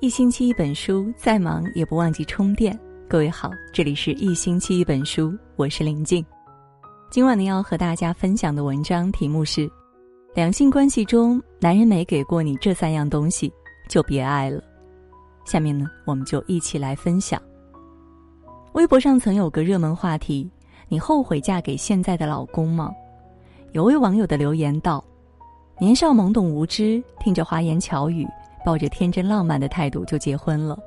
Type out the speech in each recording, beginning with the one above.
一星期一本书，再忙也不忘记充电。各位好，这里是一星期一本书，我是林静。今晚呢，要和大家分享的文章题目是：两性关系中，男人没给过你这三样东西，就别爱了。下面呢，我们就一起来分享。微博上曾有个热门话题：你后悔嫁给现在的老公吗？有位网友的留言道：年少懵懂无知，听着花言巧语。抱着天真浪漫的态度就结婚了，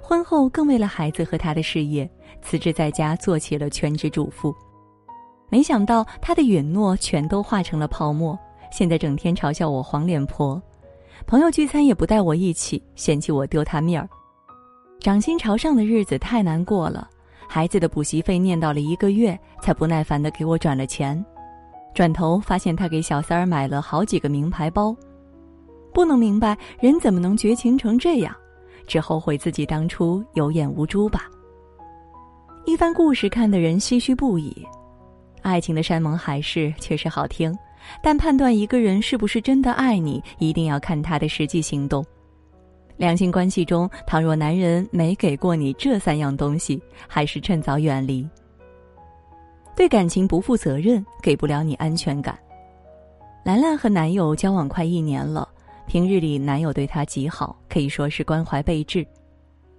婚后更为了孩子和他的事业辞职在家做起了全职主妇。没想到他的允诺全都化成了泡沫，现在整天嘲笑我黄脸婆，朋友聚餐也不带我一起，嫌弃我丢他面儿。掌心朝上的日子太难过了，孩子的补习费念叨了一个月，才不耐烦的给我转了钱。转头发现他给小三儿买了好几个名牌包。不能明白人怎么能绝情成这样，只后悔自己当初有眼无珠吧。一番故事看得人唏嘘不已，爱情的山盟海誓确实好听，但判断一个人是不是真的爱你，一定要看他的实际行动。两性关系中，倘若男人没给过你这三样东西，还是趁早远离。对感情不负责任，给不了你安全感。兰兰和男友交往快一年了。平日里，男友对她极好，可以说是关怀备至。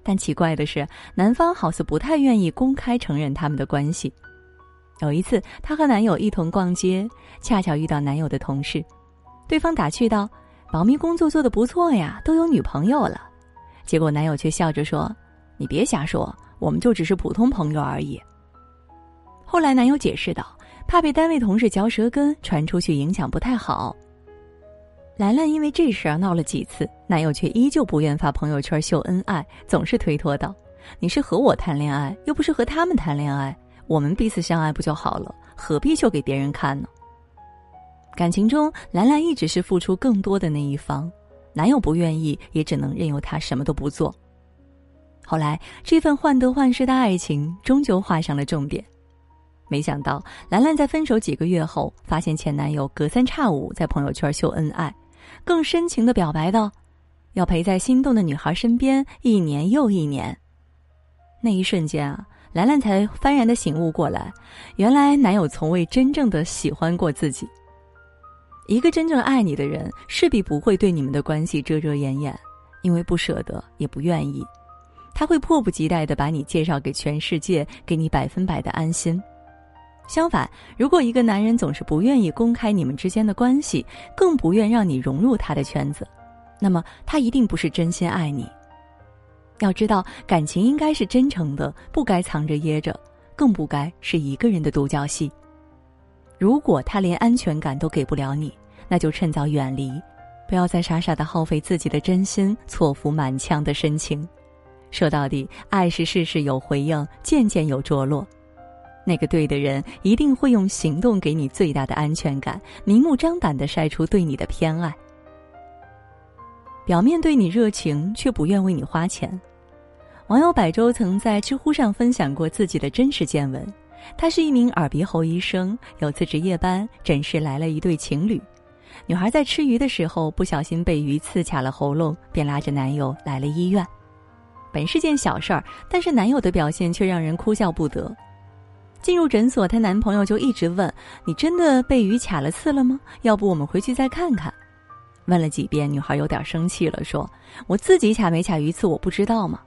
但奇怪的是，男方好似不太愿意公开承认他们的关系。有一次，她和男友一同逛街，恰巧遇到男友的同事，对方打趣道：“保密工作做得不错呀，都有女朋友了。”结果男友却笑着说：“你别瞎说，我们就只是普通朋友而已。”后来，男友解释道：“怕被单位同事嚼舌根，传出去影响不太好。”兰兰因为这事儿闹了几次，男友却依旧不愿发朋友圈秀恩爱，总是推脱道：“你是和我谈恋爱，又不是和他们谈恋爱，我们彼此相爱不就好了？何必秀给别人看呢？”感情中，兰兰一直是付出更多的那一方，男友不愿意，也只能任由她什么都不做。后来，这份患得患失的爱情终究画上了重点。没想到，兰兰在分手几个月后，发现前男友隔三差五在朋友圈秀恩爱。更深情的表白道：“要陪在心动的女孩身边一年又一年。”那一瞬间啊，兰兰才幡然的醒悟过来，原来男友从未真正的喜欢过自己。一个真正爱你的人，势必不会对你们的关系遮遮掩掩，因为不舍得，也不愿意，他会迫不及待的把你介绍给全世界，给你百分百的安心。相反，如果一个男人总是不愿意公开你们之间的关系，更不愿让你融入他的圈子，那么他一定不是真心爱你。要知道，感情应该是真诚的，不该藏着掖着，更不该是一个人的独角戏。如果他连安全感都给不了你，那就趁早远离，不要再傻傻的耗费自己的真心，错付满腔的深情。说到底，爱是事事有回应，件件有着落。那个对的人一定会用行动给你最大的安全感，明目张胆的晒出对你的偏爱。表面对你热情，却不愿为你花钱。网友百周曾在知乎上分享过自己的真实见闻。他是一名耳鼻喉医生，有次值夜班，诊室来了一对情侣。女孩在吃鱼的时候不小心被鱼刺卡了喉咙，便拉着男友来了医院。本是件小事儿，但是男友的表现却让人哭笑不得。进入诊所，她男朋友就一直问：“你真的被鱼卡了刺了吗？要不我们回去再看看。”问了几遍，女孩有点生气了，说：“我自己卡没卡鱼刺，我不知道吗？”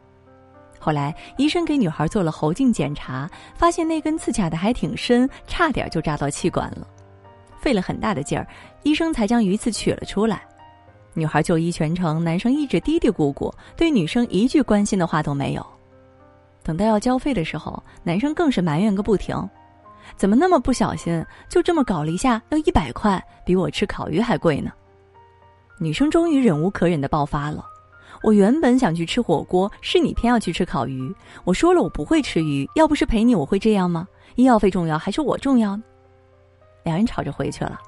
后来医生给女孩做了喉镜检查，发现那根刺卡的还挺深，差点就扎到气管了。费了很大的劲儿，医生才将鱼刺取了出来。女孩就医全程，男生一直嘀嘀咕咕，对女生一句关心的话都没有。等到要交费的时候，男生更是埋怨个不停：“怎么那么不小心？就这么搞了一下，要一百块，比我吃烤鱼还贵呢！”女生终于忍无可忍的爆发了：“我原本想去吃火锅，是你偏要去吃烤鱼。我说了我不会吃鱼，要不是陪你，我会这样吗？医药费重要还是我重要？”两人吵着回去了。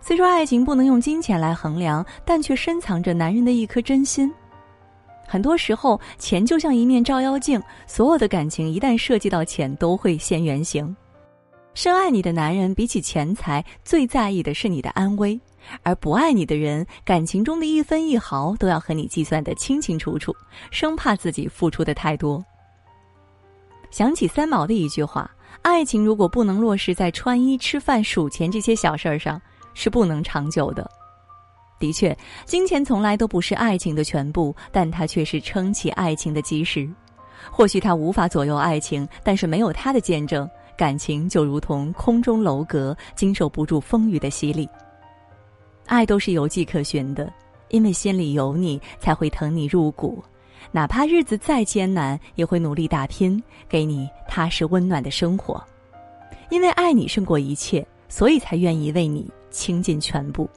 虽说爱情不能用金钱来衡量，但却深藏着男人的一颗真心。很多时候，钱就像一面照妖镜，所有的感情一旦涉及到钱，都会现原形。深爱你的男人，比起钱财，最在意的是你的安危。而不爱你的人，感情中的一分一毫都要和你计算的清清楚楚，生怕自己付出的太多。想起三毛的一句话：“爱情如果不能落实在穿衣、吃饭、数钱这些小事儿上，是不能长久的。”的确，金钱从来都不是爱情的全部，但它却是撑起爱情的基石。或许它无法左右爱情，但是没有它的见证，感情就如同空中楼阁，经受不住风雨的洗礼。爱都是有迹可循的，因为心里有你，才会疼你入骨。哪怕日子再艰难，也会努力打拼，给你踏实温暖的生活。因为爱你胜过一切，所以才愿意为你倾尽全部。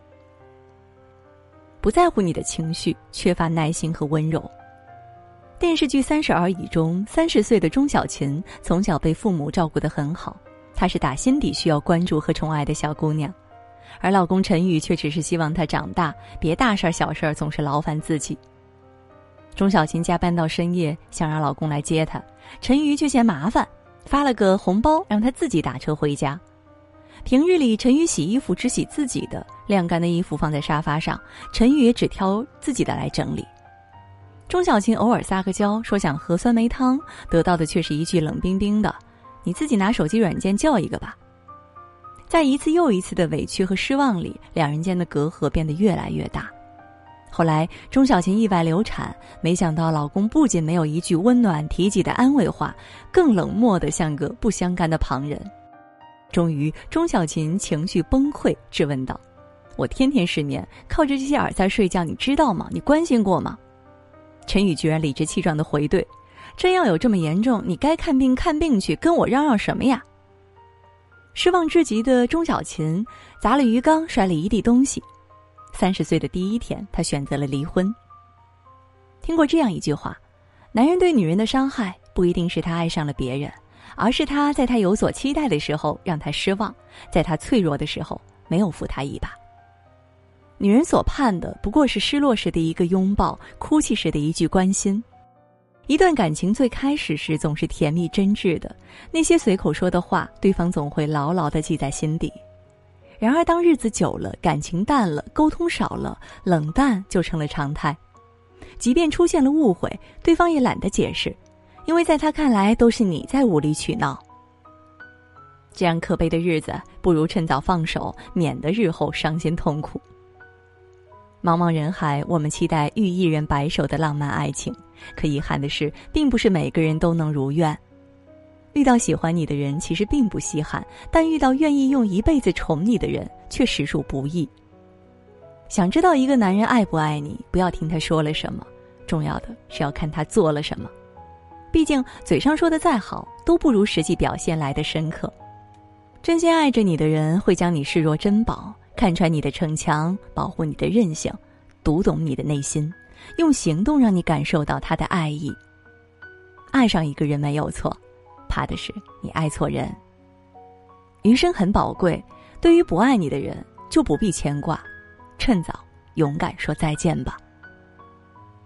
不在乎你的情绪，缺乏耐心和温柔。电视剧《三十而已》中，三十岁的钟小琴从小被父母照顾得很好，她是打心底需要关注和宠爱的小姑娘。而老公陈宇却只是希望她长大，别大事儿小事儿总是劳烦自己。钟小琴加班到深夜，想让老公来接她，陈宇却嫌麻烦，发了个红包让她自己打车回家。平日里，陈宇洗衣服只洗自己的，晾干的衣服放在沙发上，陈宇也只挑自己的来整理。钟小琴偶尔撒个娇，说想喝酸梅汤，得到的却是一句冷冰冰的：“你自己拿手机软件叫一个吧。”在一次又一次的委屈和失望里，两人间的隔阂变得越来越大。后来，钟小琴意外流产，没想到老公不仅没有一句温暖提及的安慰话，更冷漠的像个不相干的旁人。终于，钟小琴情绪崩溃，质问道：“我天天失眠，靠着这些耳塞睡觉，你知道吗？你关心过吗？”陈宇居然理直气壮的回怼：“真要有这么严重，你该看病看病去，跟我嚷嚷什么呀？”失望至极的钟小琴砸了鱼缸，摔了一地东西。三十岁的第一天，她选择了离婚。听过这样一句话：男人对女人的伤害，不一定是他爱上了别人，而是他在他有所期待的时候让他失望，在他脆弱的时候没有扶他一把。女人所盼的，不过是失落时的一个拥抱，哭泣时的一句关心。一段感情最开始时总是甜蜜真挚的，那些随口说的话，对方总会牢牢的记在心底。然而，当日子久了，感情淡了，沟通少了，冷淡就成了常态。即便出现了误会，对方也懒得解释，因为在他看来都是你在无理取闹。这样可悲的日子，不如趁早放手，免得日后伤心痛苦。茫茫人海，我们期待遇一人白首的浪漫爱情。可遗憾的是，并不是每个人都能如愿。遇到喜欢你的人其实并不稀罕，但遇到愿意用一辈子宠你的人却实属不易。想知道一个男人爱不爱你，不要听他说了什么，重要的是要看他做了什么。毕竟嘴上说的再好，都不如实际表现来的深刻。真心爱着你的人会将你视若珍宝，看穿你的逞强，保护你的任性，读懂你的内心。用行动让你感受到他的爱意。爱上一个人没有错，怕的是你爱错人。余生很宝贵，对于不爱你的人就不必牵挂，趁早勇敢说再见吧。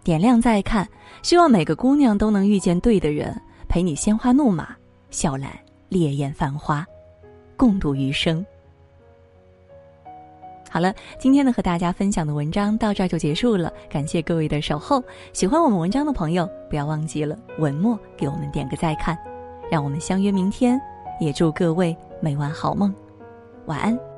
点亮再看，希望每个姑娘都能遇见对的人，陪你鲜花怒马，笑揽烈焰繁花，共度余生。好了，今天呢和大家分享的文章到这儿就结束了，感谢各位的守候。喜欢我们文章的朋友，不要忘记了文末给我们点个再看，让我们相约明天。也祝各位每晚好梦，晚安。